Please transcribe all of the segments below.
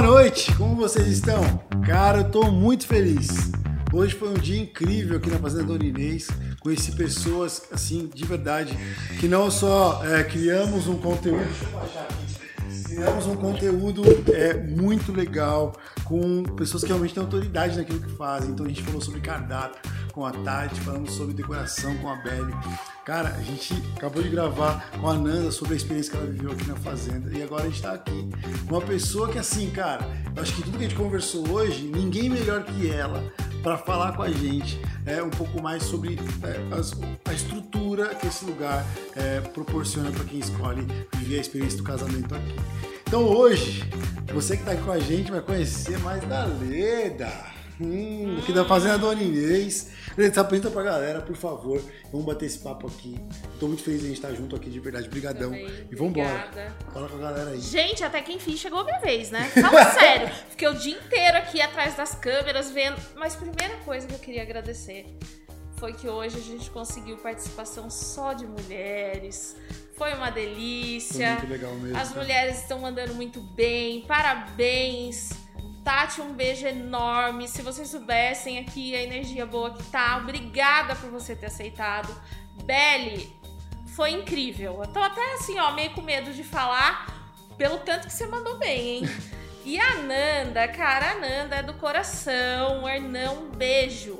Boa noite, como vocês estão? Cara, eu tô muito feliz. Hoje foi um dia incrível aqui na Fazenda Dona Inês. Conheci pessoas, assim, de verdade, que não só é, criamos um conteúdo. Deixa eu baixar aqui. Criamos um conteúdo é, muito legal, com pessoas que realmente têm autoridade naquilo que fazem. Então a gente falou sobre cardápio com a Tati, falamos sobre decoração com a Belly. Cara, a gente acabou de gravar com a Nanda sobre a experiência que ela viveu aqui na Fazenda. E agora a gente tá aqui uma pessoa que, assim, cara, eu acho que tudo que a gente conversou hoje, ninguém melhor que ela para falar com a gente é, um pouco mais sobre é, as, a estrutura que esse lugar é, proporciona para quem escolhe viver a experiência do casamento aqui. Então hoje, você que está aqui com a gente vai conhecer mais da Leda. Hum, aqui da Fazenda Dona Inês. Leda, se apresenta pra galera, por favor. Vamos bater esse papo aqui. Tô muito feliz de a gente estar junto aqui, de verdade. Brigadão. Também. E vambora. Obrigada. Fala com a galera aí. Gente, até que enfim chegou a minha vez, né? Fala sério. Fiquei o dia inteiro aqui atrás das câmeras vendo. Mas primeira coisa que eu queria agradecer foi que hoje a gente conseguiu participação só de mulheres. Foi uma Foi delícia. muito legal mesmo. As mulheres estão mandando muito bem. Parabéns. Tati, um beijo enorme. Se vocês soubessem aqui a energia boa que tá, obrigada por você ter aceitado. Belly, foi incrível. Eu tô até assim, ó, meio com medo de falar, pelo tanto que você mandou bem, hein? E a Nanda, cara, a Nanda é do coração. Hernão, um beijo.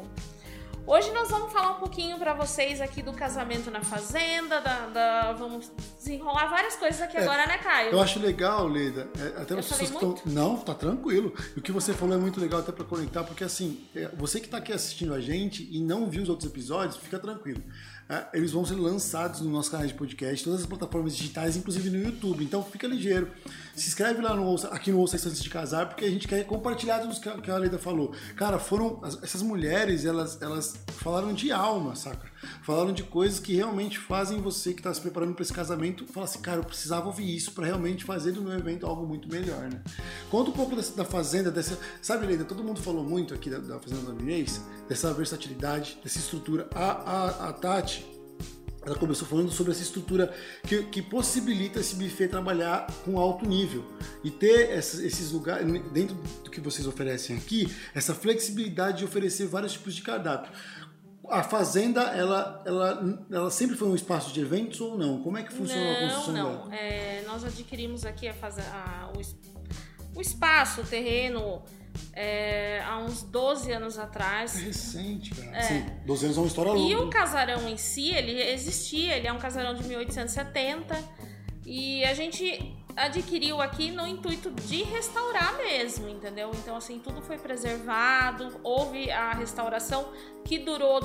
Hoje nós vamos falar um pouquinho pra vocês aqui do casamento na fazenda, da, da- vamos desenrolar várias coisas aqui É, agora, né, Caio? Eu acho legal, Leda, é, até Eu pessoas que estão. Não, tá tranquilo. O que você falou é muito legal até pra conectar, porque assim, é, você que tá aqui assistindo a gente e não viu os outros episódios, fica tranquilo. É, eles vão ser lançados no nosso canal de podcast, todas as plataformas digitais, inclusive no YouTube. Então fica ligeiro. Se inscreve lá no aqui no Ouça Antes de Casar, porque a gente quer compartilhar tudo isso que a- que a Leda falou. Cara, foram. as- essas mulheres, elas, elas falaram de alma, saca? Falaram de coisas que realmente fazem você que tá se preparando para esse casamento falar assim, cara, eu precisava ouvir isso para realmente fazer do meu evento algo muito melhor, né? Conta um pouco dessa- da fazenda, dessa. Sabe, Leda, todo mundo falou muito aqui da, da Fazenda da Inês, dessa versatilidade, dessa estrutura. A, a, a Tati, ela começou falando sobre essa estrutura que, que possibilita esse buffet trabalhar com alto nível e ter esses, esses lugares, dentro do que vocês oferecem aqui, essa flexibilidade de oferecer vários tipos de cardápio. A fazenda, ela, ela, ela sempre foi um espaço de eventos ou não? Como é que funciona a Não, construção não. dela? É, nós adquirimos aqui a faze- a- o, o espaço, o terreno, é, há uns 12 anos É atrás. recente, cara. Assim, 12 anos é uma história E o longa. casarão em si, ele existia, ele é um casarão de 1870 e a gente adquiriu aqui no intuito de restaurar mesmo, entendeu? Então, assim, tudo foi preservado, houve a restauração que durou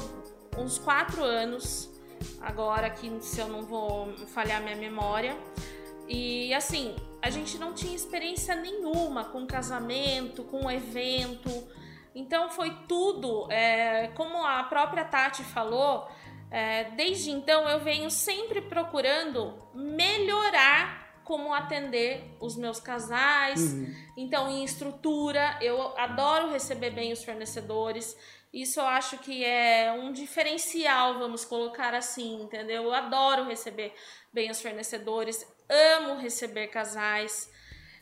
uns quatro anos, agora que se eu não vou falhar minha memória. E assim, a gente não tinha experiência nenhuma com casamento, com evento. Então foi tudo, é, como a própria Tati falou, é, desde então eu venho sempre procurando melhorar como atender os meus casais. Uhum. Então, em estrutura, eu adoro receber bem os fornecedores. Isso eu acho que é um diferencial, vamos colocar assim, entendeu? Eu adoro receber bem os fornecedores, amo receber casais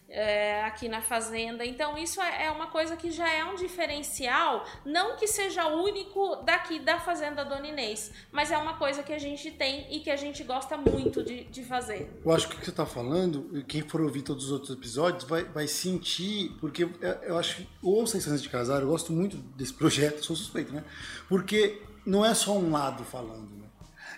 é, aqui na fazenda. Então, isso é é uma coisa que já é um diferencial, não que seja único daqui da Fazenda Dona Inês, mas é uma coisa que a gente tem e que a gente gosta muito de, de fazer. Eu acho que o que você está falando, quem for ouvir todos os outros episódios, vai, vai sentir, porque é- eu acho que o Ouça Isso Antes de Casar, eu gosto muito desse projeto, sou suspeito, né? Porque não é só um lado falando, né?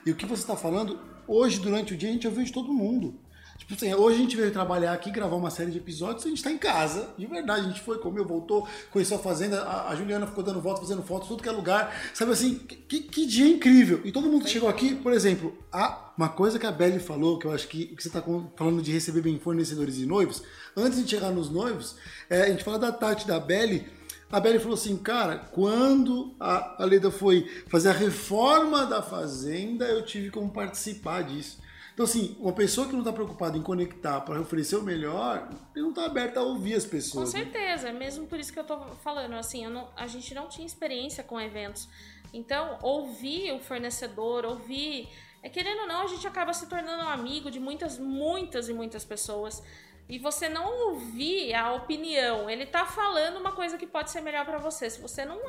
E o que você está falando, hoje, durante o dia, a gente ouviu de todo mundo. Tipo assim, hoje a gente veio trabalhar aqui, gravar uma série de episódios, a gente está em casa, de verdade, a gente foi, comeu, voltou, conheceu a fazenda, a, a Juliana ficou dando volta, fazendo fotos, tudo que é lugar, sabe assim, que, que dia incrível. E todo mundo que chegou aqui, por exemplo, a, uma coisa que a Belly falou, que eu acho que, que você está falando de receber bem fornecedores e noivos, antes de chegar nos noivos, é, a gente fala da Tati da Belly, a Belly falou assim, cara, quando a, a Leda foi fazer a reforma da fazenda, eu tive como participar disso. Então, assim, uma pessoa que não está preocupada em conectar para oferecer o melhor, ele não está aberta a ouvir as Com pessoas. né? certeza, é mesmo por isso que eu tô falando, assim, não- a gente não tinha experiência com eventos. Então, ouvir o fornecedor, ouvir. É, querendo ou não, a gente acaba se tornando um amigo de muitas, muitas e muitas pessoas. e você não ouvir a opinião, ele tá falando uma coisa que pode ser melhor para você. Se você não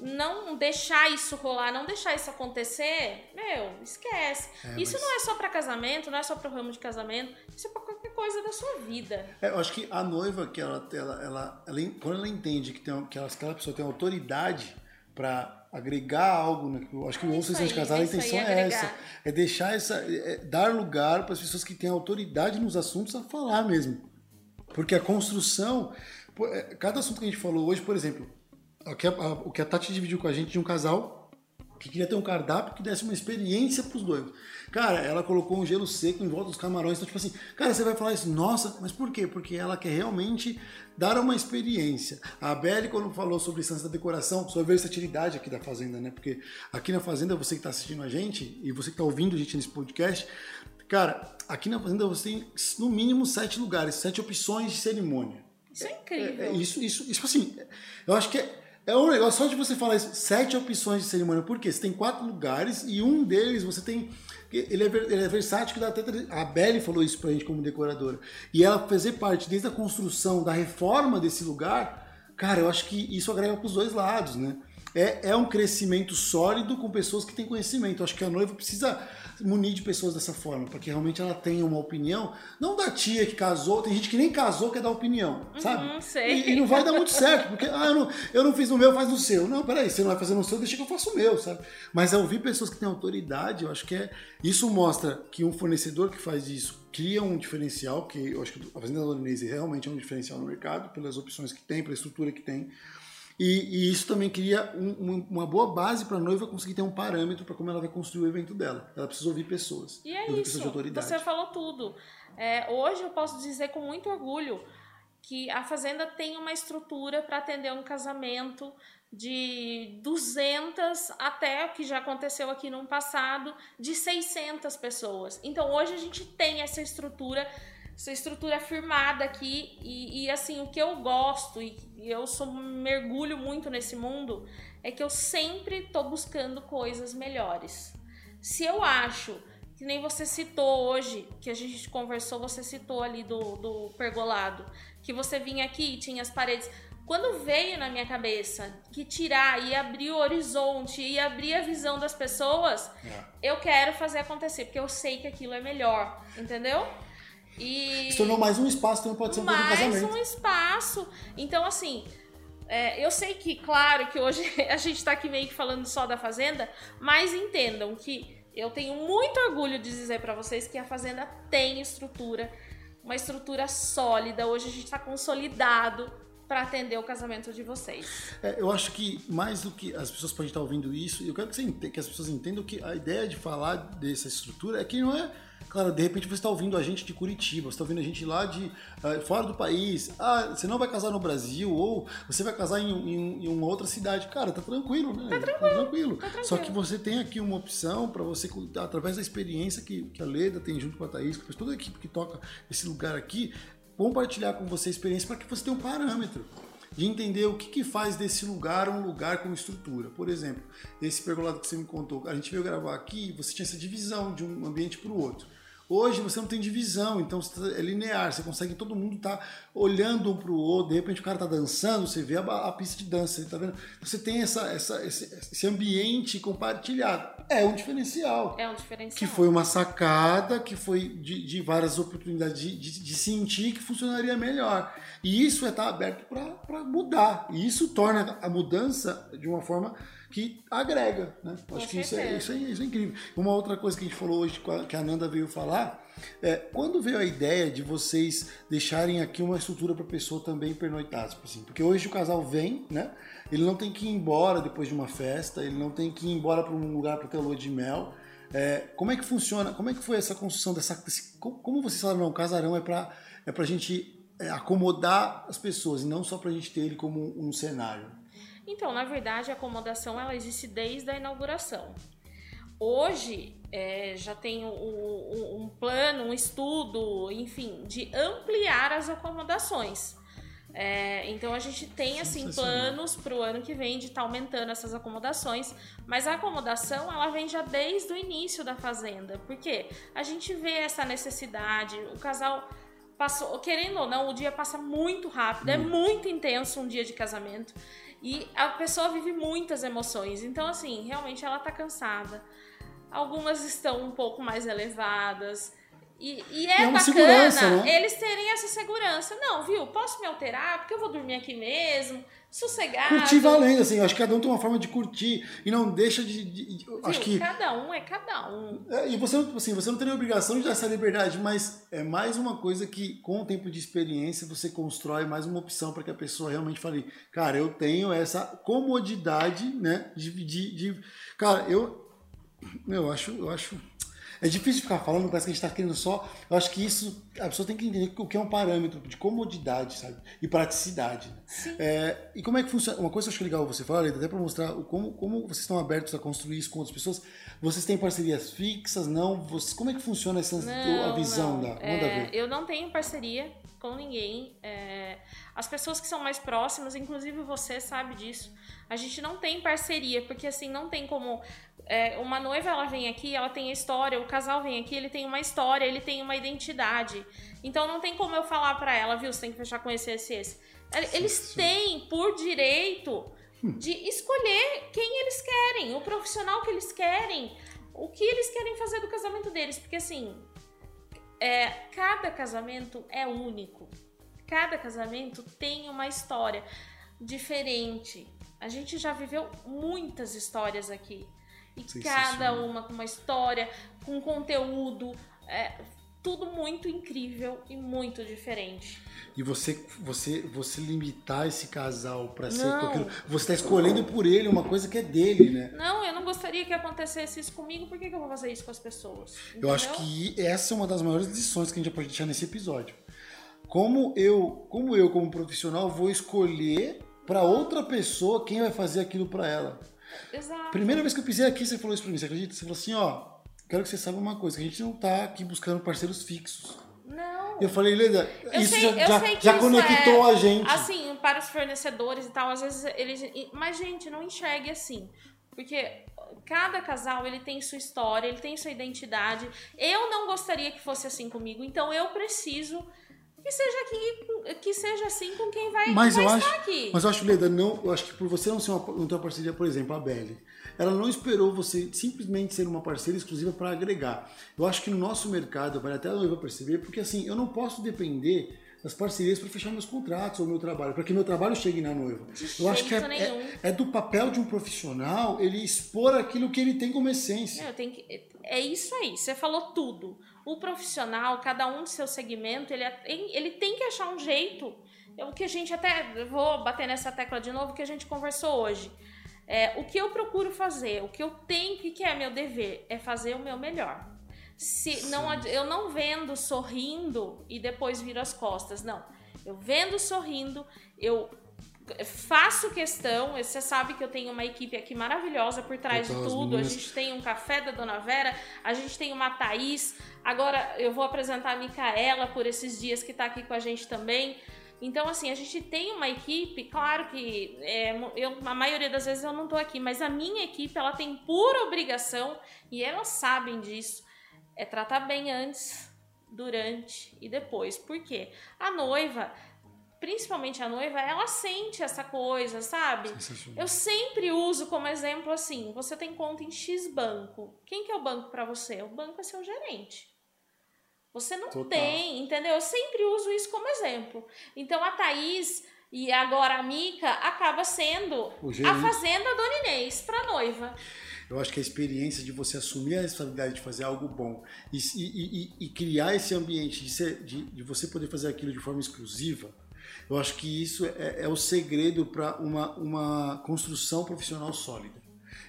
não deixar isso rolar, não deixar isso acontecer, meu, esquece. É, isso mas... não é só para casamento, não é só para o ramo de casamento, isso é para qualquer coisa da sua vida. É, eu acho que a noiva que ela ela, ela, ela quando ela entende que tem que aquela pessoa tem autoridade para agregar algo, né? eu acho que o ouço de casar, a intenção é, é essa, é deixar essa, é, é dar lugar para as pessoas que têm autoridade nos assuntos a falar mesmo, porque a construção, é, cada assunto que a gente falou hoje, por exemplo, o que a, Tati dividiu com a gente de um casal que queria ter um cardápio que desse uma experiência para os noivos. Cara, ela colocou um gelo seco em volta dos camarões. Então, tipo assim, cara, você vai falar isso, nossa, mas por quê? Porque ela quer realmente dar uma experiência. A Belle, quando falou sobre licença da decoração, sobre a versatilidade aqui da Fazenda, né? Porque aqui na Fazenda, você que está assistindo a gente e você que está ouvindo a gente nesse podcast, cara, aqui na Fazenda você tem no mínimo sete lugares, sete opções de cerimônia. Isso é incrível. É, é, isso, isso, isso, assim, eu acho que é é um negócio só de você falar isso, sete opções de cerimônia. Por quê? Você tem quatro lugares e um deles você tem. Ele é, ele é versátil, que dá até. A Belly falou isso pra gente como decoradora. E ela fazer parte desde a construção, da reforma desse lugar, cara, eu acho que isso agrega pros dois lados, né? É, é um crescimento sólido com pessoas que têm conhecimento. Acho que a noiva precisa munir de pessoas dessa forma, para que realmente ela tenha uma opinião, não da tia que casou, tem gente que nem casou quer dar opinião, uhum, sabe? sei. E, e, não vai dar muito certo, porque ah, eu, não, eu não fiz o meu, faz no seu. Não, peraí, você não vai fazer no seu, deixa que eu faça o meu, sabe? Mas ao ouvir pessoas que têm autoridade, eu acho que é. Isso mostra que um fornecedor que faz isso cria um diferencial, que eu acho que a Fazenda Dorinese realmente é um diferencial no mercado, pelas opções que tem, pela estrutura que tem. E, e isso também cria um, uma boa base para a noiva conseguir ter um parâmetro para como ela vai construir o evento dela. Ela precisa ouvir pessoas. E é isso. Você falou tudo. É, hoje eu posso dizer com muito orgulho que a fazenda tem uma estrutura para atender um casamento de 200 até o que já aconteceu aqui no passado de 600 pessoas. Então hoje a gente tem essa estrutura essa estrutura firmada aqui e, e, assim o que eu gosto e eu sou mergulho muito nesse mundo é que eu sempre tô buscando coisas melhores. Se eu acho que nem você citou hoje, que a gente conversou, você citou ali do, do pergolado, que você vinha aqui e tinha as paredes. Quando veio na minha cabeça que tirar e abrir o horizonte e abrir a visão das pessoas, é. eu quero fazer acontecer, porque eu sei que aquilo é melhor, entendeu? E... Se tornou mais um espaço, também pode ser um mais casamento. Mais um espaço. Então, assim, é, eu sei que, claro, que hoje a gente está aqui meio que falando só da Fazenda, mas entendam que eu tenho muito orgulho de dizer para vocês que a Fazenda tem estrutura, uma estrutura sólida. Hoje a gente está consolidado para atender o casamento de vocês. É, eu acho que mais do que as pessoas podem estar ouvindo isso, eu quero que, que as pessoas entendam que a ideia de falar dessa estrutura é que não é Claro, de repente você está ouvindo a gente de Curitiba, você está ouvindo a gente lá de uh, fora do país. Ah, você não vai casar no Brasil ou você vai casar em, em, em uma outra cidade. Cara, tá tranquilo, né? Tá tranquilo. Tá tranquilo. Tá tranquilo. Só que você tem aqui uma opção para você, através da experiência que, que a Leda tem junto com a Thaís, que toda a equipe que toca esse lugar aqui, compartilhar com você a experiência para que você tenha um parâmetro de entender o que, que faz desse lugar um lugar com estrutura. Por exemplo, esse pergolado que você me contou, a gente veio gravar aqui, você tinha essa divisão de um ambiente para o outro. Hoje você não tem divisão, então é linear, você consegue todo mundo estar tá olhando um para o outro, de repente o cara está dançando, você vê a, a, pista de dança, tá vendo? Você tem essa, essa, esse, esse, ambiente compartilhado. É um diferencial. É um diferencial. Que foi uma sacada, que foi de, de várias oportunidades de, de, de, sentir que funcionaria melhor. E isso é estar tá aberto para mudar. E isso torna a mudança de uma forma que agrega, né? Acho que isso é, isso, é, isso é incrível. Uma outra coisa que a gente falou hoje, que a Nanda veio falar, é quando veio a ideia de vocês deixarem aqui uma estrutura para a pessoa também pernoitar, tipo assim, porque hoje o casal vem, né? Ele não tem que ir embora depois de uma festa, ele não tem que ir embora para um lugar para ter lua de mel. É, como é que funciona? Como é que foi essa construção dessa? Desse, como vocês falaram, não, casarão é para é para a gente é, acomodar as pessoas e não só para a gente ter ele como um cenário. Então, na verdade, a acomodação ela existe desde a inauguração. Hoje é, já tem um, um, plano, um estudo, enfim, de ampliar as acomodações. É, então a gente tem assim planos para o ano que vem de estar tá aumentando essas acomodações, mas a acomodação ela vem já desde o início da fazenda, porque a gente vê essa necessidade, o casal passou, querendo ou não, o dia passa muito rápido, é muito intenso um dia de casamento. E a pessoa vive muitas emoções. Então, assim, realmente ela tá cansada. Algumas estão um pouco mais elevadas. E, e é, é bacana né? eles terem essa segurança. Não, viu? Posso me alterar, porque eu vou dormir aqui mesmo, sossegado. Curtir valendo, assim. Eu acho que cada um tem uma forma de curtir e não deixa de. de- Viu? acho que. Cada um é cada um. É, E você, não- assim, você não tem a obrigação de dar essa liberdade, mas é mais uma coisa que, com o tempo de experiência, você constrói mais uma opção para que a pessoa realmente fale, cara, eu tenho essa comodidade, né? De, de, de- cara, eu, eu acho, eu acho, é difícil ficar falando, parece que a gente está querendo só. Eu acho que isso, a pessoa tem que entender o que é um parâmetro de comodidade, sabe? E praticidade. né? É, e como é que funciona? Uma coisa que eu acho legal você falar, Leda, até para mostrar como, como vocês estão abertos a construir isso com outras pessoas. Vocês têm parcerias fixas? Não? Vocês, como é que funciona essa a visão não. da. É, eu não tenho parceria com ninguém. É, as pessoas que são mais próximas, inclusive você sabe disso. A gente não tem parceria, porque assim, não tem como. é, uma noiva ela vem aqui, ela tem a história, o casal vem aqui, ele tem uma história, ele tem uma identidade. Então não tem como eu falar pra ela, viu, você tem que fechar com esse, esse, esse. Eles sim. têm por direito de escolher quem eles querem, o profissional que eles querem, o que eles querem fazer do casamento deles. Porque assim, é, cada casamento é único. Cada casamento tem uma história diferente. A gente já viveu muitas histórias aqui. E cada uma com uma história, com conteúdo. É, tudo muito incrível e muito diferente. E você, você, você limitar esse casal para ser Não. aquilo. Você está escolhendo por ele uma coisa que é dele, né? Não, eu não gostaria que acontecesse isso comigo, por que, que eu vou fazer isso com as pessoas? Eu acho Entendeu? que essa é uma das maiores lições que a gente pode deixar nesse episódio. Como eu, como eu como profissional, vou escolher para outra pessoa quem vai fazer aquilo para ela. Exato. Primeira vez que eu pisei aqui, você falou isso pra mim, você acredita? Você falou assim, ó, quero que você saiba uma coisa, que a gente não tá aqui buscando parceiros fixos. Não. Eu falei, Leda, Eu isso sei- já, já, já isso conectou é- a gente. Assim, para os fornecedores e tal, às vezes eles. Mas, gente, não enxergue assim. Porque cada casal ele tem sua história, ele tem sua identidade. Eu não gostaria que fosse assim comigo, então eu preciso que seja aqui, que seja assim com quem vai, Mas vai eu estar acho, aqui. mas eu acho, Leda, não, eu acho que por você não ser uma, não ter uma parceria, por exemplo, a Belly, ela não esperou você simplesmente ser uma parceira exclusiva para agregar. Eu acho que no nosso mercado, vale até a noiva perceber, porque assim, eu não posso depender das parcerias para fechar meus contratos ou meu trabalho, para que meu trabalho chegue na noiva. eu acho que é, é, é do papel de um profissional ele expor aquilo que ele tem como essência. Que, é isso aí, você falou tudo. O profissional, cada um do seu segmento, ele, é- ele tem que achar um jeito. É O que a gente até. eu Vou bater nessa tecla de novo que a gente conversou hoje. É, o que eu procuro fazer, o que eu tenho, o que é meu dever, é fazer o meu melhor. Se não, eu não vendo sorrindo e depois viro as costas, não. Eu vendo sorrindo, eu faço questão. Você sabe que eu tenho uma equipe aqui maravilhosa por trás de tudo. A gente tem um café da Dona Vera, a gente tem uma Thaís. Agora eu vou apresentar a Micaela por esses dias que tá aqui com a gente também. Então, assim, a gente tem uma equipe, claro que é, eu, a maioria das vezes eu não tô aqui, mas a minha equipe, ela tem por obrigação, e elas sabem disso, é tratar bem antes, durante e depois. Por quê? A noiva, principalmente a noiva, ela sente essa coisa, sabe? Eu sempre uso como exemplo assim: você tem conta em X banco. Quem que é o banco para você? O banco é seu gerente. Você não Total. tem, entendeu? Eu sempre uso isso como exemplo. Então a Thaís e agora a Mica acaba sendo a fazenda Dona Inês para noiva. Eu acho que a experiência de você assumir a responsabilidade de fazer algo bom e, e- e- e criar esse ambiente de, ser- de- de você poder fazer aquilo de forma exclusiva, eu acho que isso é, é o segredo para uma, uma construção profissional sólida.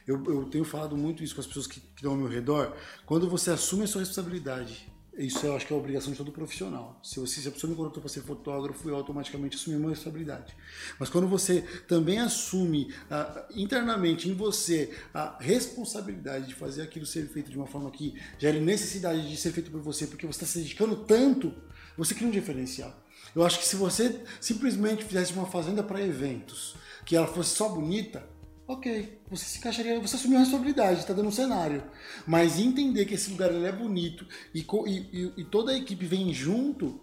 Eu, eu tenho falado muito isso com as pessoas que, que estão ao meu redor. Quando você assume a sua responsabilidade, isso eu acho que é a obrigação de todo profissional. Se, você, se a pessoa me contratou para ser fotógrafo, eu automaticamente assumi uma responsabilidade. Mas quando você também assume ah, internamente em você a responsabilidade de fazer aquilo ser feito de uma forma que gere necessidade de ser feito por você, porque você está se dedicando tanto, você cria um diferencial. Eu acho que se você simplesmente fizesse uma fazenda para eventos, que ela fosse só bonita, ok, você se encaixaria, você assumiu a responsabilidade, está dando um cenário. Mas entender que esse lugar ele é bonito e, e- e- toda a equipe vem junto,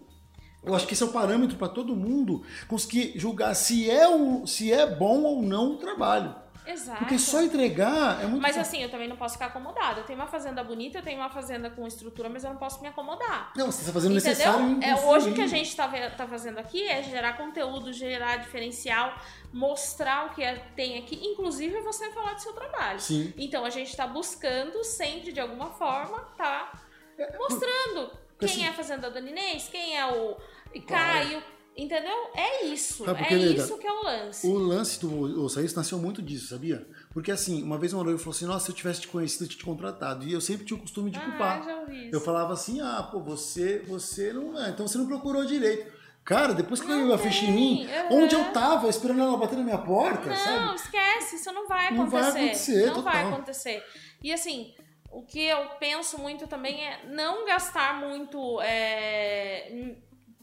Eu acho que esse é o parâmetro para todo mundo conseguir julgar se é, se é bom ou não o trabalho. Exato. Porque só entregar é muito Mas assim, eu também não posso ficar acomodada. Eu tenho uma fazenda bonita, eu tenho uma fazenda com estrutura, mas eu não posso me acomodar. Não, você está fazendo Entendeu? necessário. É, hoje o que a gente está tá fazendo aqui é gerar conteúdo, gerar diferencial, mostrar o que é- tem aqui, inclusive você falar do seu trabalho. Sim. Então a gente está buscando sempre, de alguma forma, tá mostrando porque quem assim- é a Fazenda Dona Inês, quem é o Caio, entendeu? É isso. Sabe é isso que é o lance. O lance do Osiris nasceu muito disso, sabia? Porque assim, uma vez uma noiva falou assim: Nossa, se eu tivesse te conhecido, eu tinha te contratado. E eu sempre tinha o costume de Ah, culpar. já ouvi isso. Eu falava assim: Ah, pô, você, você não é, então você não procurou direito. Cara, depois que eu a ficha em mim, aham. onde eu tava, esperando ela bater na minha porta, Não, sabe? esquece, isso não vai Não vai acontecer. acontecer, Não vai total. acontecer. E assim, o que eu penso muito também é não gastar muito é,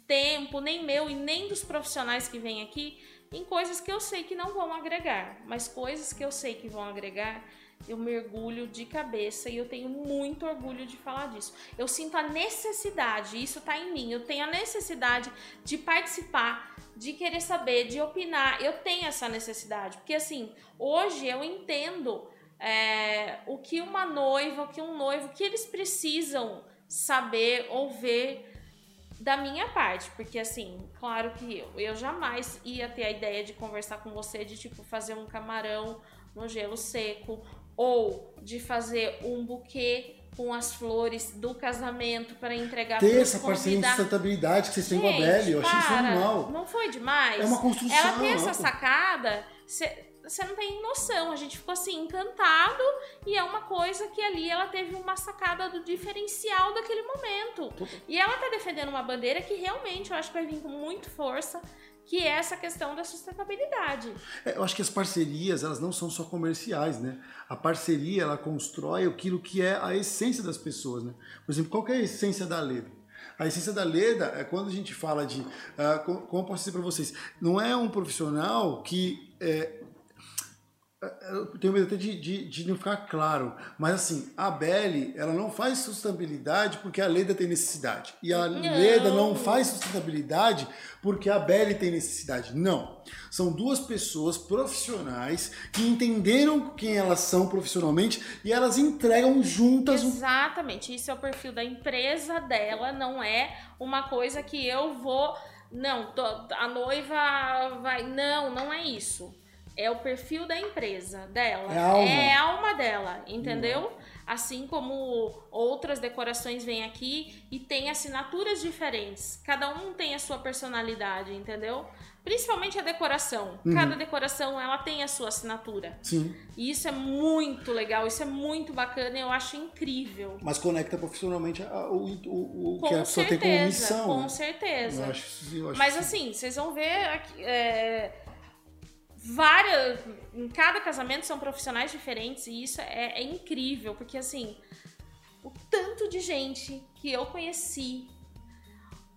tempo, nem meu e nem dos profissionais que vêm aqui, em coisas que eu sei que não vão agregar. Mas coisas que eu sei que vão agregar, eu mergulho de cabeça e eu tenho muito orgulho de falar disso. Eu sinto a necessidade, isso tá em mim, eu tenho a necessidade de participar, de querer saber, de opinar. Eu tenho essa necessidade, porque assim, hoje eu entendo é, o que uma noiva, o que um noivo, o que eles precisam saber ou ver da minha parte, porque assim, claro que eu, eu jamais ia ter a ideia de conversar com você de tipo fazer um camarão no gelo seco ou de fazer um buquê com as flores do casamento para entregar Ter essa parceria de sustentabilidade que vocês têm com a Belly, eu achei isso animal. Não foi demais? É uma construção. Ela tem essa sacada, você não tem noção. A gente ficou assim, encantado, e é uma coisa que ali ela teve uma sacada do diferencial daquele momento. E ela tá defendendo uma bandeira que realmente eu acho que vai vir com muito força, que é essa questão da sustentabilidade. É, eu acho que as parcerias, elas não são só comerciais, né? A parceria, ela constrói aquilo que é a essência das pessoas, né? Por exemplo, qual é a essência da Leda? A essência da Leda é quando a gente fala de... co- como eu posso dizer para vocês? Não é um profissional que... é, eu tenho medo até de, de, de não ficar claro, mas assim, a Belly, ela não faz sustentabilidade porque a Leda tem necessidade. E a Não. Leda não faz sustentabilidade porque a Belly tem necessidade. Não. São duas pessoas profissionais que entenderam quem elas são profissionalmente e elas entregam juntas Exatamente. Isso é o perfil da empresa dela, não é uma coisa que eu vou. Não, a noiva vai. Não, não é isso. É o perfil da empresa dela. É a alma. É a alma dela, entendeu? Assim como outras decorações vêm aqui e tem assinaturas diferentes. Cada um tem a sua personalidade, entendeu? Principalmente a decoração. Uhum. Cada decoração ela tem a sua assinatura. Sim, E isso é muito legal, isso é muito bacana, eu acho incrível. mas conecta profissionalmente a- o, o, o que a pessoa tem como missão. com certeza. Eu acho, eu acho Mas assim, vocês vão ver aqui, é, várias. Em cada casamento são profissionais diferentes e isso é, é incrível, porque assim, o tanto de gente que eu conheci.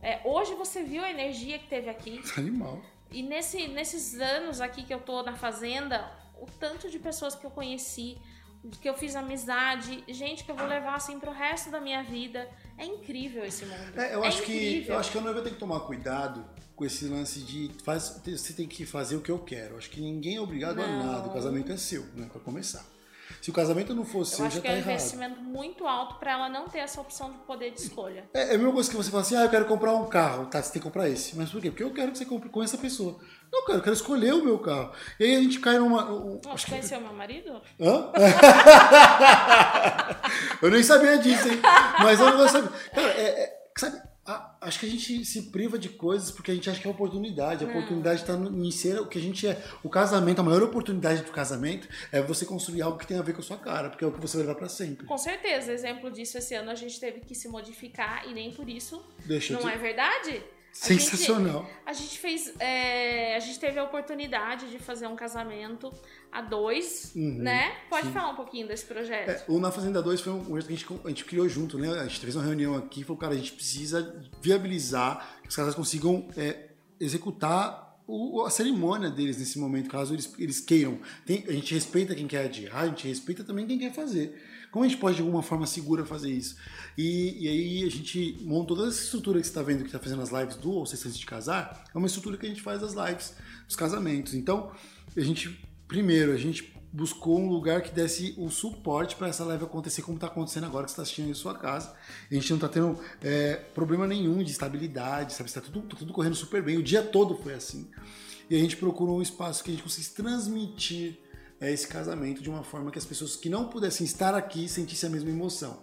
é, hoje você viu a energia que teve aqui. Animal. E nesse, nesses anos aqui que eu tô na fazenda, o tanto de pessoas que eu conheci, que eu fiz amizade, gente que eu vou levar assim pro resto da minha vida. É incrível esse mundo. É, eu, é acho que, incrível. eu acho que a noiva tem que tomar cuidado com esse lance de faz, você tem que fazer o que eu quero. Acho que ninguém é obrigado a Não. nada. O casamento é seu, né? Pra começar. Se o casamento não Eu seu, acho já que tá é um errado. investimento muito alto para ela não ter essa opção de poder de escolha. É, é a mesma coisa que você fala assim, ah, eu quero comprar um carro. Tá, você tem que comprar esse. Mas por quê? Porque eu quero que você compre com essa pessoa. Não, cara, eu quero escolher o meu carro. E aí a gente cai numa... um- Nossa, acho que- conheceu meu marido? Hã? eu nem sabia disso, hein? Mas eu não sabia. Cara, é, é, sabe, a- acho que a gente se priva de coisas porque a gente acha que é oportunidade. A Não. oportunidade está em ser o que a gente é. O casamento, a maior oportunidade do casamento é você construir algo que tem a ver com a sua cara, porque é o que você vai levar pra sempre. Com certeza, exemplo disso, esse ano a gente teve que se modificar e nem por isso. Deixa Não te... é verdade? A Sensacional. gente- A gente fez. é, a gente teve a oportunidade de fazer um casamento a dois, Uhum, né? Pode sim. falar um pouquinho desse projeto. É, o Na Fazenda 2 foi um projeto que a gente, a gente criou junto, né? A gente fez uma reunião aqui e falou, cara, a gente precisa viabilizar que os caras consigam é, executar o, a cerimônia deles nesse momento, caso eles, eles queiram. Tem, a gente respeita quem quer adiar, a gente respeita também quem quer fazer. Como a gente pode, de alguma forma segura, fazer isso? E, e aí a gente monta toda essa estrutura que você está vendo que está fazendo as lives do Ou Seis de Casar, é uma estrutura que a gente faz das lives dos casamentos. Então, a gente, primeiro, a gente buscou um lugar que desse o suporte para essa live acontecer como está acontecendo agora que você está assistindo em sua casa. A gente não está tendo é, problema nenhum de estabilidade, sabe? Está tudo, tá tudo correndo super bem. O dia todo foi assim. E a gente procurou um espaço que a gente conseguisse transmitir é, esse casamento de uma forma que as pessoas que não pudessem estar aqui sentissem a mesma emoção.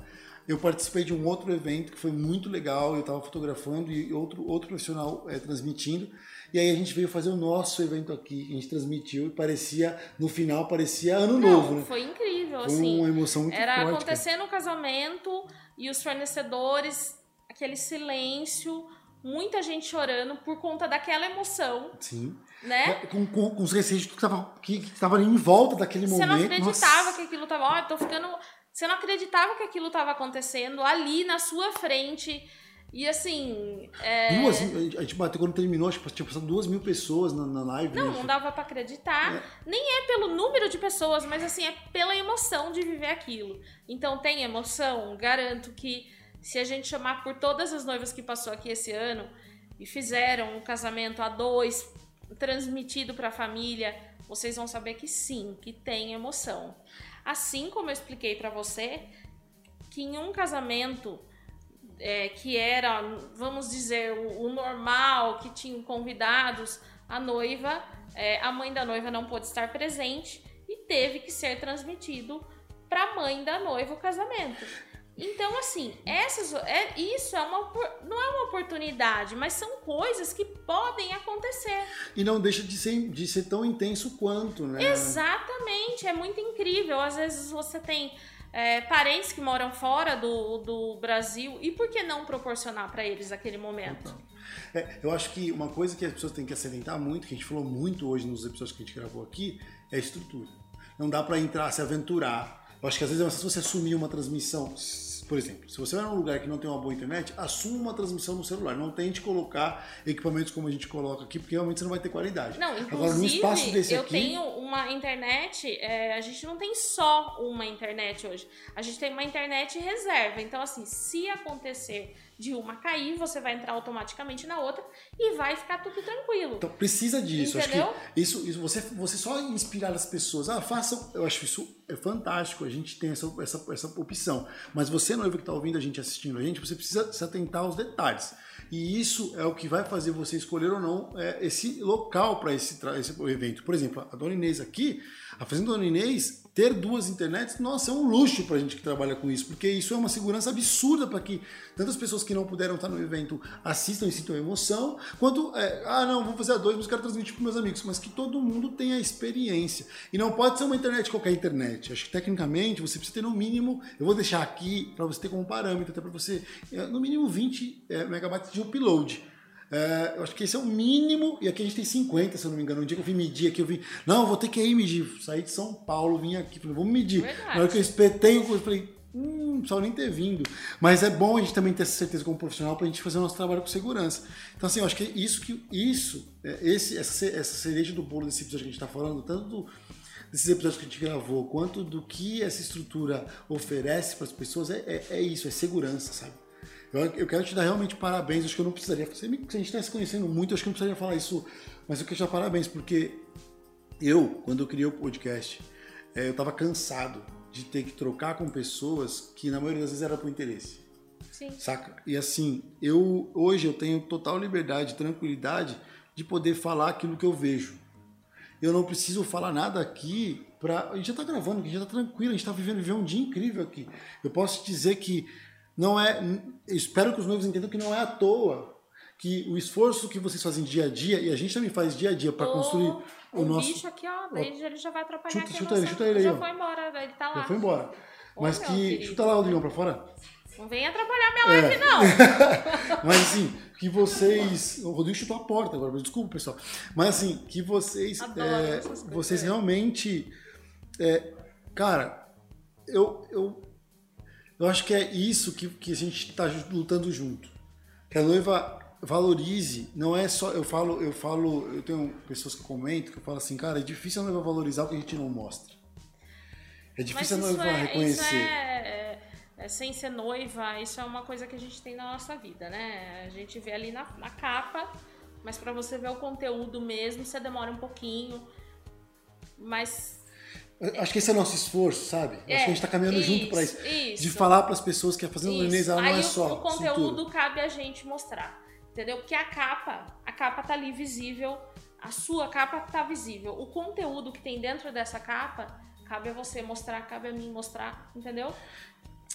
Eu participei de um outro evento que foi muito legal, eu estava fotografando e outro, outro profissional é, transmitindo. E aí a gente veio fazer o nosso evento aqui, a gente transmitiu e parecia, no final, parecia ano Não, novo, né? Foi incrível, Foi assim. uma emoção muito Era forte. acontecendo o casamento e os fornecedores, aquele silêncio, muita gente chorando por conta daquela emoção, Sim. né? Com, com, com os receios que estava que, que tava em volta daquele Você momento. não acreditava Nossa. que aquilo tava. Ó, eu tô ficando. Você não acreditava que aquilo tava acontecendo ali na sua frente. E assim. é, Duas, a gente bateu quando terminou, acho que tinha passado duas mil pessoas na, na live. Não, né? não dava pra acreditar. Nem é pelo número de pessoas, mas assim, é pela emoção de viver aquilo. Então tem emoção, garanto que se a gente chamar por todas as noivas que passou aqui esse ano e fizeram um casamento a dois, transmitido pra família, vocês vão saber que sim, que tem emoção. Assim como eu expliquei pra você que em um casamento é, que era, vamos dizer, o, o normal, que tinham convidados, a noiva, é, a mãe da noiva não pôde estar presente e teve que ser transmitido para a mãe da noiva o casamento. Então, assim, essas, é, isso é uma, não é uma oportunidade, mas são coisas que podem acontecer. E não deixa de ser, de ser tão intenso quanto, né? Exatamente, é muito incrível. Às vezes você tem é, parentes que moram fora do, do Brasil e por que não proporcionar para eles aquele momento? É, eu acho que uma coisa que as pessoas têm que acidentar muito, que a gente falou muito hoje nos episódios que a gente gravou aqui, é a estrutura. Não dá pra entrar, se aventurar. Eu acho que às vezes é fácil você assumir uma transmissão. Por exemplo, se você vai num lugar que não tem uma boa internet, assuma uma transmissão no celular. Não tente colocar equipamentos como a gente coloca aqui, porque realmente você não vai ter qualidade. Não, Agora, num espaço inclusive, desse eu aqui, tenho uma internet, é, a gente não tem só uma internet hoje. A gente tem uma internet reserva. Então, assim, se acontecer de uma cair, você vai entrar automaticamente na outra e vai ficar tudo tranquilo. Então precisa disso. Acho Entendeu? que isso, isso você, você só inspirar as pessoas. Ah, façam. Eu acho isso é fantástico. A gente tem essa, essa, essa opção. Mas você, noivo que está ouvindo a gente, assistindo a gente, você precisa se atentar aos detalhes. E isso é o que vai fazer você escolher ou não é, esse local para esse, esse evento. Por exemplo, a Dona Inês aqui, a Fazenda Dona Inês, ter duas internets, nossa, é um luxo para a gente que trabalha com isso, porque isso é uma segurança absurda para que tantas pessoas que não puderam estar no evento assistam e sintam emoção, quanto, é, ah, não, vou fazer a dois, mas quero transmitir para meus amigos, mas que todo mundo tenha a experiência. E não pode ser uma internet qualquer internet. Acho que tecnicamente você precisa ter no mínimo, eu vou deixar aqui para você ter como parâmetro, até para você, é, no mínimo 20 é, megabytes de upload. É, eu acho que esse é o mínimo, e aqui a gente tem 50, se eu não me engano. Um dia que eu vim medir aqui, eu vim, não, eu vou ter que ir medir. Saí de São Paulo, vim aqui, falei, vamos medir. Verdade. Na hora que eu espetei, eu falei, hum, não nem ter vindo. Mas é bom a gente também ter essa certeza como profissional pra gente fazer o nosso trabalho com segurança. Então, assim, eu acho que isso, que, isso é, esse, essa, essa cereja do bolo desse episódio que a gente tá falando, tanto do, desses episódios que a gente gravou, quanto do que essa estrutura oferece para as pessoas, é, é, é isso, é segurança, sabe? Eu, eu quero te dar realmente parabéns. Acho que eu não precisaria. Se a gente está se conhecendo muito, acho que eu não precisaria falar isso. Mas eu quero te dar parabéns, porque eu, quando eu criei o podcast, eh, eu estava cansado de ter que trocar com pessoas que na maioria das vezes era por interesse. Sim. Saca? E assim, eu hoje eu tenho total liberdade, tranquilidade de poder falar aquilo que eu vejo. Eu não preciso falar nada aqui pra. A gente já tá gravando, a gente já tá tranquilo, a gente tá vivendo, vivendo um dia incrível aqui. Eu posso dizer que não é. Espero que os noivos entendam que não é à toa que o esforço que vocês fazem dia a dia, e a gente também faz dia a dia para construir o, o nosso. bicho aqui, ó, ele, ele já vai atrapalhar Chuta- aqui chuta ele, chuta ele aí, Já ó. foi embora, ele tá lá. Já foi embora. Ô, Mas que. querido. Chuta lá o Digão pra fora. Não vem atrapalhar minha É. live, não. Mas assim, que vocês. O Rodrigo chutou a porta agora, desculpa, pessoal. Mas assim, que vocês. É, vocês realmente. é, cara, eu, eu. Eu acho que é isso que, que a gente tá lutando junto. Que a noiva valorize, não é só. Eu falo, eu falo, eu tenho pessoas que comentam que eu falo assim, cara, é difícil a noiva valorizar o que a gente não mostra. É difícil Mas a noiva é, reconhecer. É, é- é sem ser noiva, isso é uma coisa que a gente tem na nossa vida, né? A gente vê ali na, na capa, mas pra você ver o conteúdo mesmo, você demora um pouquinho. Mas. Acho que esse é o nosso esforço, sabe? Acho que a gente tá caminhando junto pra isso. Isso. De falar pras pessoas que a Fazenda Isso. Leonês ela não Aí é o- só. o conteúdo cintura. cabe a gente mostrar. Entendeu? Porque a capa, a capa tá ali visível, a sua capa tá visível. O conteúdo que tem dentro dessa capa, cabe a você mostrar, cabe a mim mostrar, entendeu?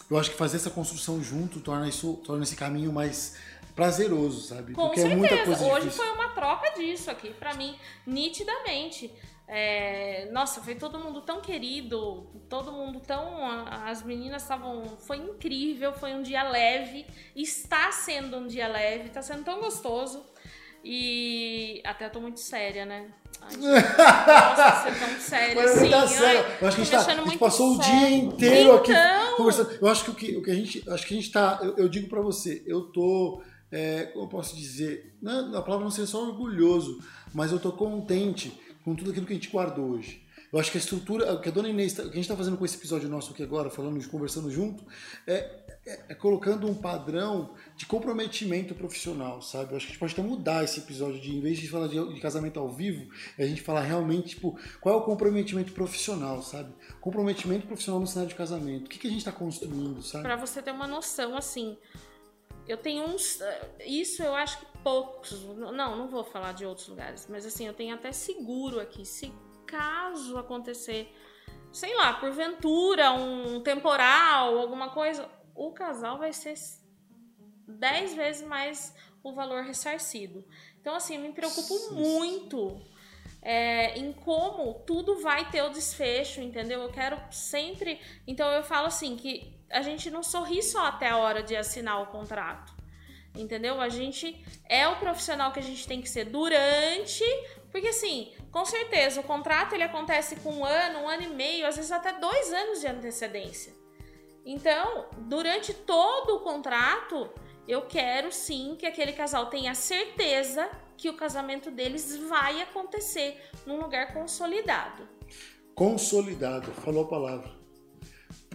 Eu acho que fazer essa construção junto torna isso, torna esse caminho mais prazeroso, sabe? Com Porque é muita certeza. coisa Hoje difícil. foi uma troca disso aqui, pra mim, nitidamente. É, nossa, foi todo mundo tão querido, todo mundo tão. As meninas estavam. Foi incrível, foi um dia leve, está sendo um dia leve, está sendo tão gostoso. E até eu tô muito séria, né? Ai, gente, nossa, ser tão séria Mas assim. tá ai, sério. Eu acho que a gente, tá- a gente passou o séria. dia inteiro aqui Então! conversando. Eu acho que o que, o que a gente. Acho que a gente tá. Eu, eu digo pra você, eu tô. é, como eu posso dizer? Não, a palavra não seria só orgulhoso, mas eu tô contente com tudo aquilo que a gente guardou hoje. Eu acho que a estrutura, o que a dona Inês, tá- o que a gente está fazendo com esse episódio nosso aqui agora, falando, conversando junto, é, é- é colocando um padrão de comprometimento profissional, sabe? Eu acho que a gente pode até mudar esse episódio de, em vez de falar de, de casamento ao vivo, a gente falar realmente, tipo, qual é o comprometimento profissional, sabe? Comprometimento profissional no cenário de casamento. O que, que a gente está construindo, sabe? Pra você ter uma noção, assim, eu tenho uns. Isso eu acho que poucos. Não, não vou falar de outros lugares, mas assim, eu tenho até seguro aqui. Se caso acontecer, sei lá, porventura, um temporal, alguma coisa, o casal vai ser 10 vezes mais o valor ressarcido. Então, assim, eu me preocupo Sim. muito é, em como tudo vai ter o desfecho, entendeu? Eu quero sempre. Então, eu falo assim: que a gente não sorri só até a hora de assinar o contrato. Entendeu? A gente é o profissional que a gente tem que ser durante. Porque, assim, com certeza, o contrato ele acontece com um ano, um ano e meio, às vezes até dois anos de antecedência. Então, durante todo o contrato, eu quero sim que aquele casal tenha certeza que o casamento deles vai acontecer num lugar consolidado. Consolidado, falou a palavra.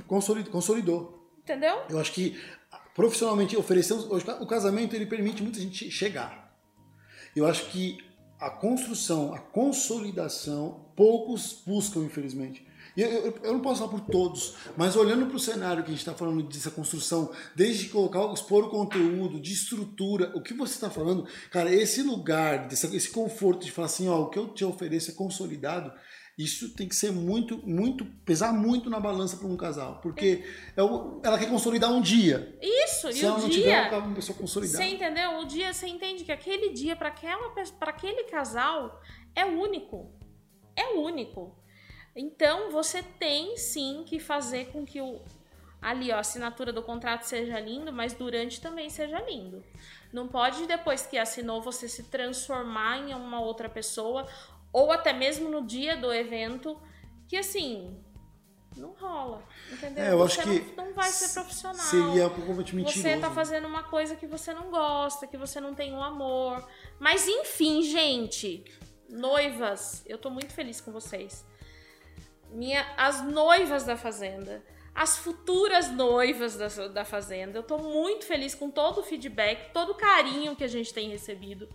Consolid- Consolidou. Entendeu? Eu acho que profissionalmente oferecer hoje, o casamento ele permite muita gente chegar. Eu acho que a construção, a consolidação, poucos buscam, infelizmente. Eu, eu- eu não posso falar por todos, mas olhando para o cenário que a gente está falando dessa construção, desde colocar, expor o conteúdo, de estrutura, o que você está falando, cara, esse lugar, desse, esse conforto de falar assim, ó, o que eu te ofereço é consolidado, isso tem que ser muito, muito, pesar muito na balança para um casal, porque é o- ela quer consolidar um dia. Isso, Se e ela o não dia. tiver acaba uma pessoa consolidada. Você entendeu? O dia você entende que aquele dia para aquela para aquele casal é único. É único. Então você tem sim que fazer com que o ali ó, a assinatura do contrato seja lindo, mas durante também seja lindo. Não pode depois que assinou você se transformar em uma outra pessoa ou até mesmo no dia do evento que assim não rola, entendeu? É, eu acho você que não, não vai ser profissional. Seria mentiroso. Você tá fazendo uma coisa que você não gosta, que você não tem um amor. Mas enfim, gente, noivas, eu tô muito feliz com vocês. Minha, as noivas da fazenda, as futuras noivas da, da fazenda, eu tô muito feliz com todo o feedback, todo o carinho que a gente tem recebido.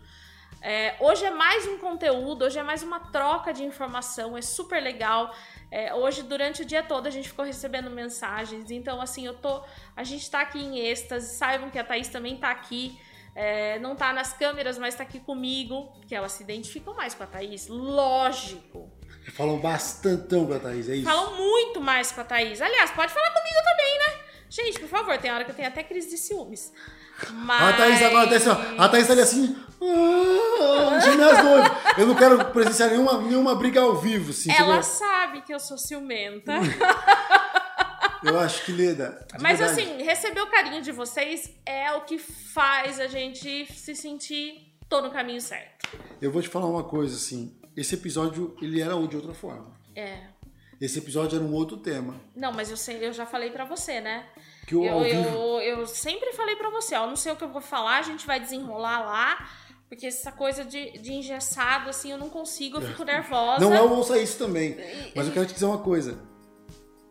É, hoje é mais um conteúdo, hoje é mais uma troca de informação, é super legal. É, hoje, durante o dia todo, a gente ficou recebendo mensagens. Então, assim, eu tô. A gente tá aqui em êxtase. Saibam que a Thaís também tá aqui. É, não tá nas câmeras, mas tá aqui comigo. Que elas se identificam mais com a Thaís. Lógico. Falam bastantão pra Thaís, é isso? Falam muito mais com a Thaís. Aliás, pode falar comigo também, né? Gente, por favor, tem hora que eu tenho até crise de ciúmes. Mas... A Thaís agora tá assim, ó, a Thaís tá ali assim, ah, de minhas noivas. Eu não quero presenciar nenhuma, nenhuma briga ao vivo, assim. Ela entendeu? sabe que eu sou ciumenta. Eu acho que, Leda, de Mas verdade, assim, receber o carinho de vocês é o que faz a gente se sentir tô no caminho certo. Eu vou te falar uma coisa, assim, esse episódio, ele era de outra forma. É. Esse episódio era um outro tema. Não, mas eu, sei, eu já falei pra você, né? Que o Eu, vivo. eu, eu sempre falei pra você, ó, não sei o que eu vou falar, a gente vai desenrolar lá, porque essa coisa de, de engessado, assim, eu não consigo, eu fico nervosa. Não é o ouça isso também. Mas eu quero te dizer uma coisa.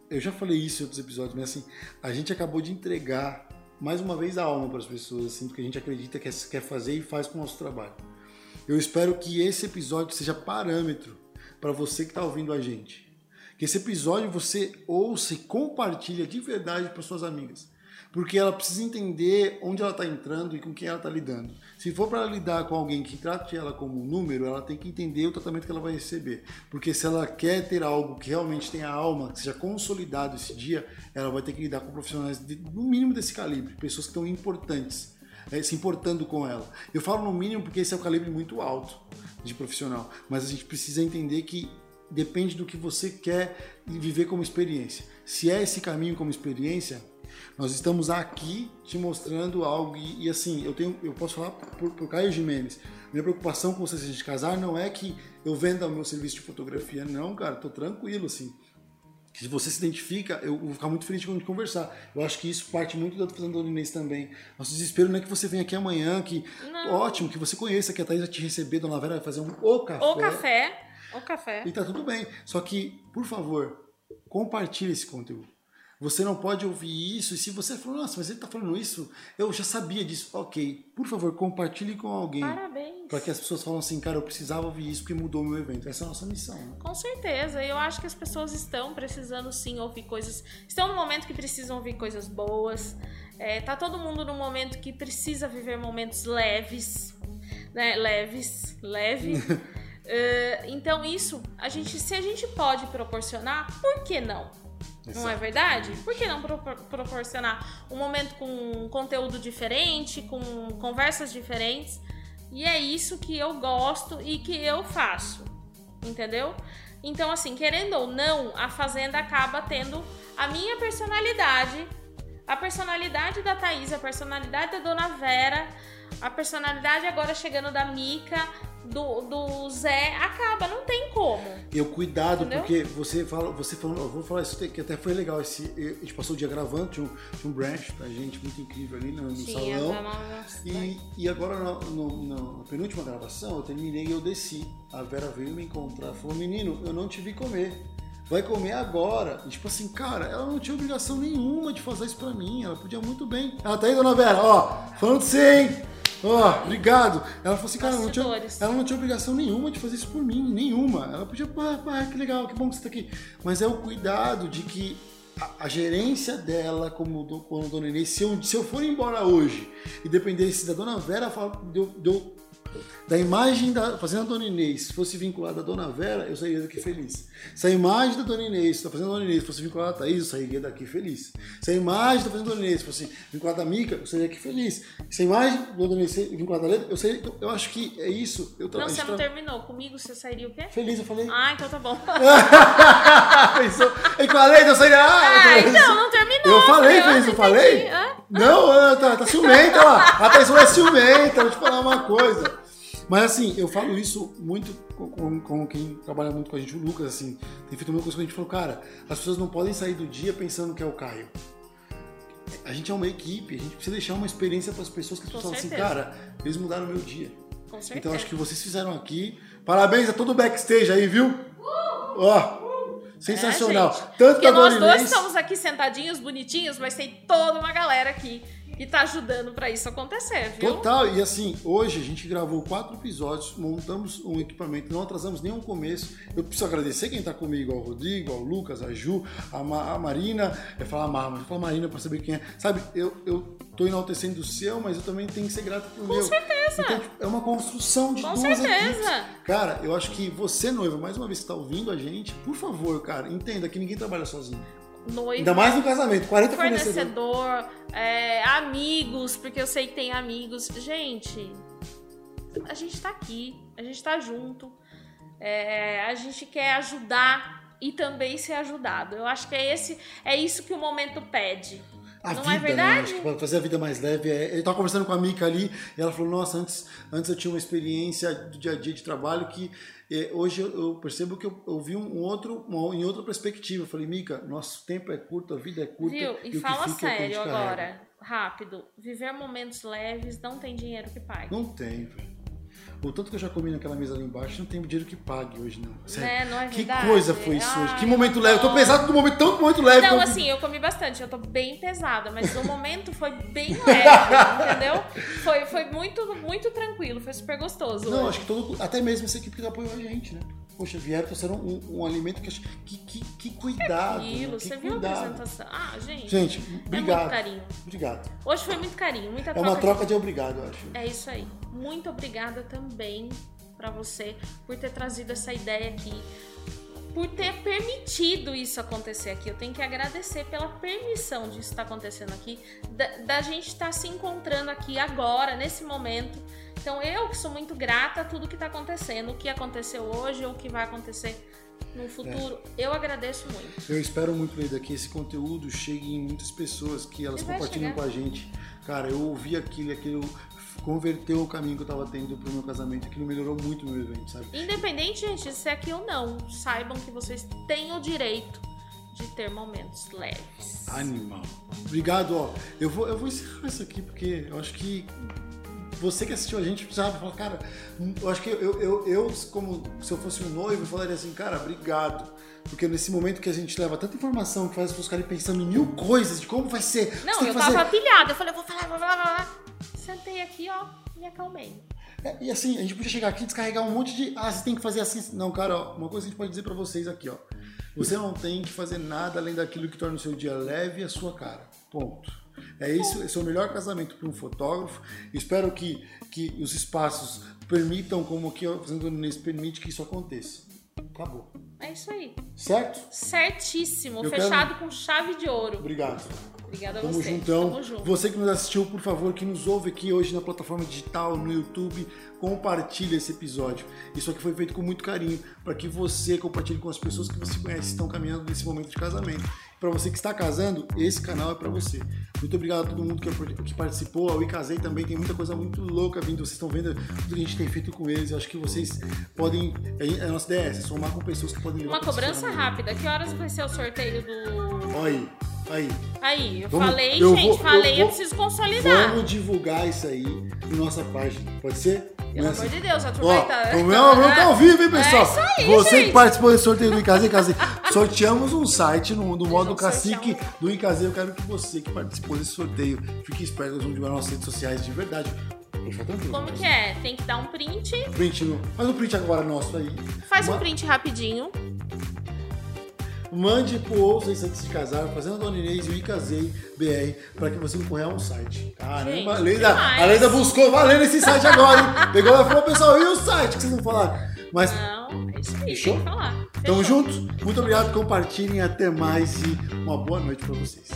Eu já falei isso em outros episódios, mas assim, a gente acabou de entregar mais uma vez a alma para as pessoas, assim, porque a gente acredita que quer fazer e faz com o nosso trabalho. Eu espero que esse episódio seja parâmetro para você que está ouvindo a gente. Que esse episódio você ouça e compartilha de verdade para suas amigas. Porque ela precisa entender onde ela está entrando e com quem ela está lidando. Se for para lidar com alguém que trate ela como um número, ela tem que entender o tratamento que ela vai receber. Porque se ela quer ter algo que realmente tenha alma, que seja consolidado esse dia, ela vai ter que lidar com profissionais de, no mínimo desse calibre, pessoas que estão importantes, eh, se importando com ela. Eu falo no mínimo porque esse é um calibre muito alto de profissional, mas a gente precisa entender que depende do que você quer viver como experiência. Se é esse caminho como experiência, nós estamos aqui te mostrando algo e, e, assim, eu tenho, eu posso falar por, por Caio Jimenez. Minha preocupação com você se a gente casar não é que eu venda o meu serviço de fotografia, não, cara, tô tranquilo assim. Se você se identifica, eu vou ficar muito feliz de conversar. Eu acho que isso parte muito da Inês também. Nosso desespero não é que você venha aqui amanhã, que Não. ótimo, que você conheça, que a Thaís vai te receber, Dona Vera vai fazer um o café. O café, o café. E tá tudo bem. Só que, por favor, compartilhe esse conteúdo. Você não pode ouvir isso e se você falou, nossa, mas ele tá falando isso, eu já sabia disso. Ok, por favor, compartilhe com alguém. Parabéns. Para que as pessoas falem assim, cara, eu precisava ouvir isso porque mudou meu evento. Essa é a nossa missão. Né? Com certeza, eu acho que as pessoas estão precisando sim ouvir coisas. Estão no momento que precisam ouvir coisas boas. É, tá todo mundo no momento que precisa viver momentos leves, né? Leves, leve. É, então isso, a gente, se a gente pode proporcionar, por que não? Não é verdade? Por que não propor- proporcionar um momento com conteúdo diferente, com conversas diferentes? E é isso que eu gosto e que eu faço. Entendeu? Então, assim, querendo ou não, a Fazenda acaba tendo a minha personalidade, a personalidade da Thaís, a personalidade da Dona Vera, a personalidade agora chegando da Mica, do, do Zé, acaba, não tem como. Eu cuidado, Entendeu? porque você fala, você falou, eu vou falar isso que até foi legal. Esse, a gente passou o dia gravando, tinha um, tinha um branch pra gente muito incrível ali no, no Tinha, salão. E, e agora no, no- na penúltima gravação, eu terminei e eu desci. A Vera veio me encontrar falou: Menino, eu não te vi comer. Vai comer agora. E tipo assim, cara, ela não tinha obrigação nenhuma de fazer isso pra mim. Ela podia muito bem. Ela tá aí, dona Vera, ó, falando de você, hein? Ó, obrigado. Ela falou assim, cara, ela não, tinha, ela não tinha obrigação nenhuma de fazer isso por mim, nenhuma. Ela podia, pá, pá, que legal, que bom que você tá aqui. Mas é o cuidado de que a, a gerência dela, como, do, como dona Inês, se eu, se eu for embora hoje e dependesse da dona Vera, deu, deu- da imagem da Fazenda Dona Inês fosse vinculada à Dona Vera, eu sairia daqui feliz. Se a imagem da Dona Inês, da Fazenda Dona Inês, fosse vinculada a Thaís, eu sairia daqui feliz. Se a imagem da Fazenda Dona Inês fosse vinculada a Mica, eu sairia aqui feliz. Se a imagem da Dona Inês fosse vinculada a Leda, eu sairia. Eu, eu acho que é isso. Eu tra- Não, você não tra- terminou. Comigo você sairia o quê? Feliz, eu falei. Ah, então tá bom. Pensou? E com a Leda, eu sairia. Ah, Ah, eu- então, não terminou. Eu falei, eu feliz, eu entendi. falei? Hã? Não, ah, tá, tá ciumenta lá. A pessoa é ciumenta, vou te falar uma coisa. Mas assim, eu falo isso muito com, com- quem trabalha muito com a gente, o Lucas, assim, tem feito uma coisa que a gente falou, cara, as pessoas não podem sair do dia pensando que é o Caio. A gente é uma equipe, a gente precisa deixar uma experiência para as pessoas que as pessoas falam assim, cara, eles mudaram o meu dia. Com certeza. Então acho que vocês fizeram aqui. Parabéns a todo o backstage aí, viu? Ó, sensacional. É. Tanto Porque nós dois estamos aqui sentadinhos, bonitinhos, mas tem toda uma galera aqui que tá ajudando pra isso acontecer, viu? Total, e assim, hoje a gente gravou quatro episódios, montamos um equipamento, não atrasamos nenhum começo. Eu preciso agradecer quem tá comigo, ao Rodrigo, ao Lucas, a Ju, a, Ma- a Marina, eu falar a Mar, mas eu falar Marina pra saber quem é. Sabe, eu, eu tô enaltecendo o seu, mas eu também tenho que ser grato pro meu. Com certeza. Então, tipo, é uma construção de Com duas certeza. equipes. Cara, eu acho que você, noiva, mais uma vez que tá ouvindo a gente, por favor, cara, entenda que ninguém trabalha sozinho. Noivo, Ainda mais no casamento, 40 fornecedores. fornecedor, é, amigos, porque eu sei que tem amigos. Gente, a gente tá aqui, a gente tá junto, é, a gente quer ajudar e também ser ajudado. Eu acho que é esse, é isso que o momento pede. A Não vida, é verdade? né? Acho fazer a vida mais leve. É... Eu tava conversando com a Mica ali e ela falou: Nossa, antes, antes eu tinha uma experiência do dia a dia de trabalho que é, hoje eu, eu percebo que eu, eu vi um outro, uma, em outra perspectiva. Eu falei: Mica, nosso tempo é curto, a vida é curta. Viu? E, E, fala é sério carrega." agora, rápido. Viver momentos leves não tem dinheiro que pague. Não tem, velho. O tanto que eu já comi naquela mesa ali embaixo, não tem dinheiro que pague hoje, não. Sério. Né? Não é Que verdade? coisa foi isso hoje? Ai, Que momento leve. Eu tô pesado do momento, tanto momento leve. Não, eu- assim, eu comi bastante, eu tô bem pesada, mas o momento foi bem leve, entendeu? Foi, foi muito, muito tranquilo, foi super gostoso. Não, hoje. acho que todo, até mesmo essa equipe que apoiou a gente, né? Poxa, vieram trouxeram um, um alimento que, que, que, que cuidado. né? Aquilo, Que você viu a cuidado. apresentação? Ah, gente. Gente, É obrigado. muito carinho. Obrigado. Hoje foi muito carinho, muita É troca. uma de- troca de obrigado, eu acho. É isso aí. Muito obrigada também pra você por ter trazido essa ideia aqui. Por ter permitido isso acontecer aqui. Eu tenho que agradecer pela permissão disso estar acontecendo aqui. Da, da gente estar se encontrando aqui agora, nesse momento. Então, eu que sou muito grata a tudo que está acontecendo. O que aconteceu hoje ou o que vai acontecer no futuro. Eu agradeço muito. Eu espero muito, Leida, que esse conteúdo chegue em muitas pessoas, que elas compartilhem com a gente. Cara, eu ouvi aquilo aquilo converteu o caminho que eu tava tendo pro meu casamento, aquilo melhorou muito o meu evento, sabe? Independente, gente, de ser aqui ou não, saibam que vocês têm o direito de ter momentos leves. Animal. Obrigado, ó. Eu vou, eu vou encerrar isso aqui porque eu acho que você que assistiu a gente sabe, fala, cara, eu acho que eu, eu, eu, como se eu fosse um noivo, falaria assim, cara, obrigado. Porque nesse momento que a gente leva tanta informação que faz as pessoas ficarem pensando em mil coisas de como vai ser. Não, eu fazer- tava pilhada. Eu falei, eu vou falar, falar, vou falar. Sentei aqui, ó, me acalmei. É, e assim, a gente podia chegar aqui e descarregar um monte de. Ah, você tem que fazer assim. Não, cara, ó, uma coisa que a gente pode dizer pra vocês aqui, ó. Você não tem que fazer nada além daquilo que torna o seu dia leve e a sua cara. Ponto. É isso, esse é o melhor casamento para um fotógrafo. Espero que, que os espaços permitam, como aqui o Nunes permite que isso aconteça. Acabou. É isso aí. Certo? Certíssimo. Eu fechado com chave de ouro. Obrigado. Obrigada a Tamo você. juntão. Tamo junto. Você que nos assistiu, por favor, que nos ouve aqui hoje na plataforma digital, no YouTube, compartilhe esse episódio. Isso aqui foi feito com muito carinho para que você compartilhe com as pessoas que você conhece que estão caminhando nesse momento de casamento. Para você que está casando, esse canal é para você. Muito obrigado a todo mundo que, que participou. Ao Casei também tem muita coisa muito louca vindo. Vocês estão vendo tudo que a gente tem feito com eles. Eu acho que vocês podem. A nossa ideia é somar com pessoas que podem Uma cobrança rápida. Que horas vai ser o sorteio do. Olha aí, aí. Aí, eu Vamos- falei, eu gente, vou- eu falei, eu, vou- preciso consolidar. Vamos divulgar isso aí na nossa página. Pode ser? Pelo é amor de Deus, a Ó, turma tá. o meu aluno tá ao vivo, hein, pessoal? É isso aí, Você gente. que participou desse sorteio do Icazê, Icazê, sorteamos um site no, no modo cacique do Icazê. Eu quero que você que participou desse sorteio fique esperto, nós vamos divulgar nas nossas redes sociais de verdade. Tranquilo. Como que é? Tem que dar um print. Print no, faz um print agora nosso aí. Faz um Ma- print rapidinho. Mande pro isso antes de casar, fazendo a Dona Inês e o Icazei BR, para que você concorra a um site. Caramba, Gente, a Leida, a Leida buscou valendo esse site agora, hein? Pegou e falou, pessoal, e o site que vocês não falaram? Mas Não, é isso aí, Fechou? tem que falar. Tamo juntos, muito obrigado, compartilhem, até mais e uma boa noite para vocês.